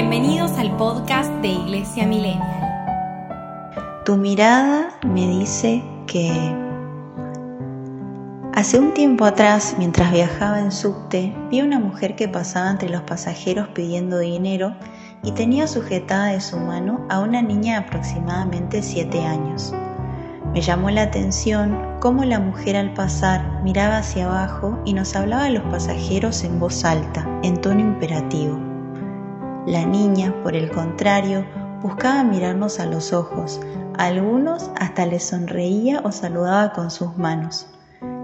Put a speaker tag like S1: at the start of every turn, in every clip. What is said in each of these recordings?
S1: Bienvenidos al podcast de Iglesia Millennial.
S2: Tu mirada me dice que hace un tiempo atrás, mientras viajaba en subte, vi a una mujer que pasaba entre los pasajeros pidiendo dinero y tenía sujetada de su mano a una niña de aproximadamente 7 años. Me llamó la atención cómo la mujer al pasar miraba hacia abajo y nos hablaba a los pasajeros en voz alta, en tono imperativo. La niña, por el contrario, buscaba mirarnos a los ojos, a algunos hasta les sonreía o saludaba con sus manos.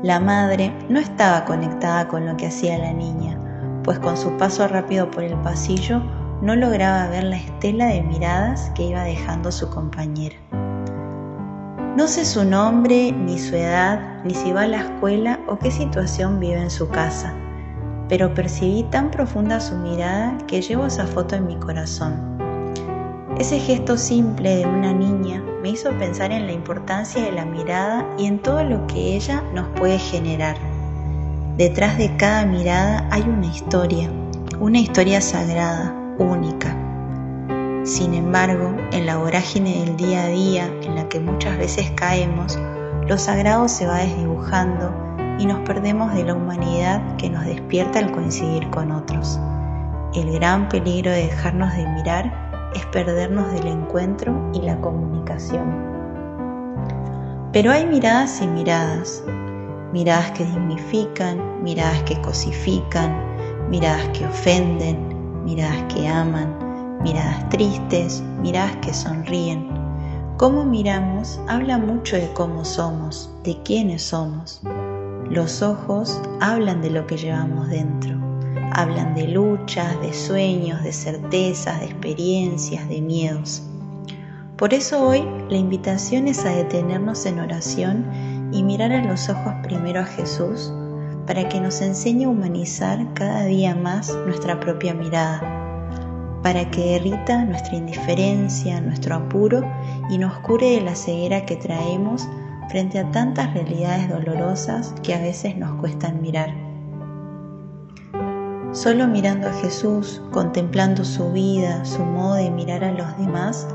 S2: La madre no estaba conectada con lo que hacía la niña, pues con su paso rápido por el pasillo no lograba ver la estela de miradas que iba dejando su compañera. No sé su nombre, ni su edad, ni si va a la escuela o qué situación vive en su casa, pero percibí tan profunda su mirada que llevo esa foto en mi corazón. Ese gesto simple de una niña me hizo pensar en la importancia de la mirada y en todo lo que ella nos puede generar. Detrás de cada mirada hay una historia, una historia sagrada, única. Sin embargo, en la vorágine del día a día en la que muchas veces caemos, lo sagrado se va desdibujando y nos perdemos de la humanidad que nos despierta al coincidir con otros. El gran peligro de dejarnos de mirar es perdernos del encuentro y la comunicación. Pero hay miradas y miradas, miradas que dignifican, miradas que cosifican, miradas que ofenden, miradas que aman, miradas tristes, miradas que sonríen. Cómo miramos habla mucho de cómo somos, de quiénes somos. Los ojos hablan de lo que llevamos dentro, hablan de luchas, de sueños, de certezas, de experiencias, de miedos. Por eso hoy la invitación es a detenernos en oración y mirar a los ojos primero a Jesús para que nos enseñe a humanizar cada día más nuestra propia mirada para que derrita nuestra indiferencia, nuestro apuro y nos cure de la ceguera que traemos frente a tantas realidades dolorosas que a veces nos cuestan mirar. Solo mirando a Jesús, contemplando su vida, su modo de mirar a los demás,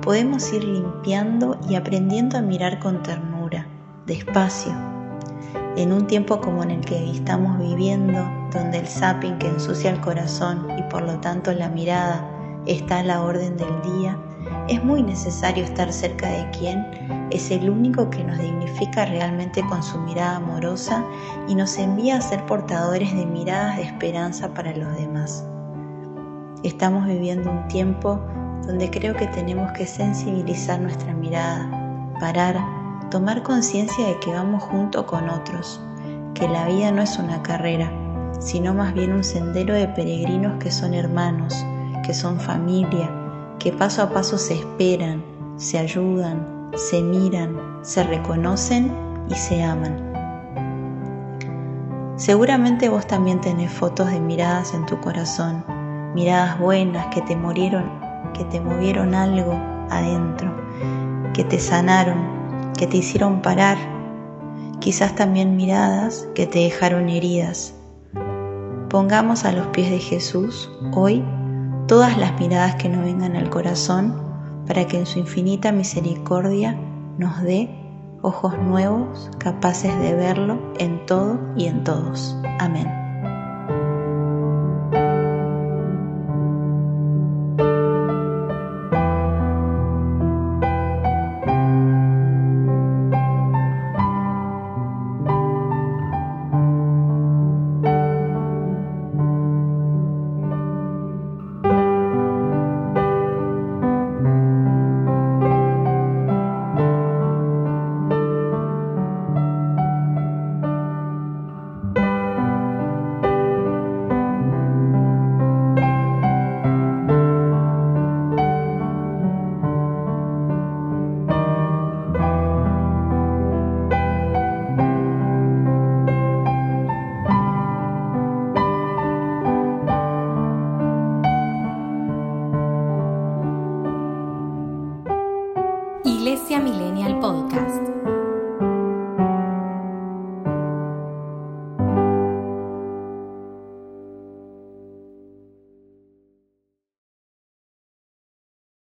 S2: podemos ir limpiando y aprendiendo a mirar con ternura, despacio. En un tiempo como en el que estamos viviendo, donde el zapping que ensucia el corazón y por lo tanto la mirada está a la orden del día, es muy necesario estar cerca de quien es el único que nos dignifica realmente con su mirada amorosa y nos envía a ser portadores de miradas de esperanza para los demás. Estamos viviendo un tiempo donde creo que tenemos que sensibilizar nuestra mirada, parar, tomar conciencia de que vamos junto con otros, que la vida no es una carrera, sino más bien un sendero de peregrinos que son hermanos, que son familia, que paso a paso se esperan, se ayudan, se miran, se reconocen y se aman. Seguramente vos también tenés fotos de miradas en tu corazón, miradas buenas que te murieron, que te movieron algo adentro, que te sanaron, que te hicieron parar, quizás también miradas que te dejaron heridas, Pongamos a los pies de Jesús hoy todas las miradas que nos vengan al corazón para que en su infinita misericordia nos dé ojos nuevos capaces de verlo en todo y en todos. Amén. Millennial Podcast.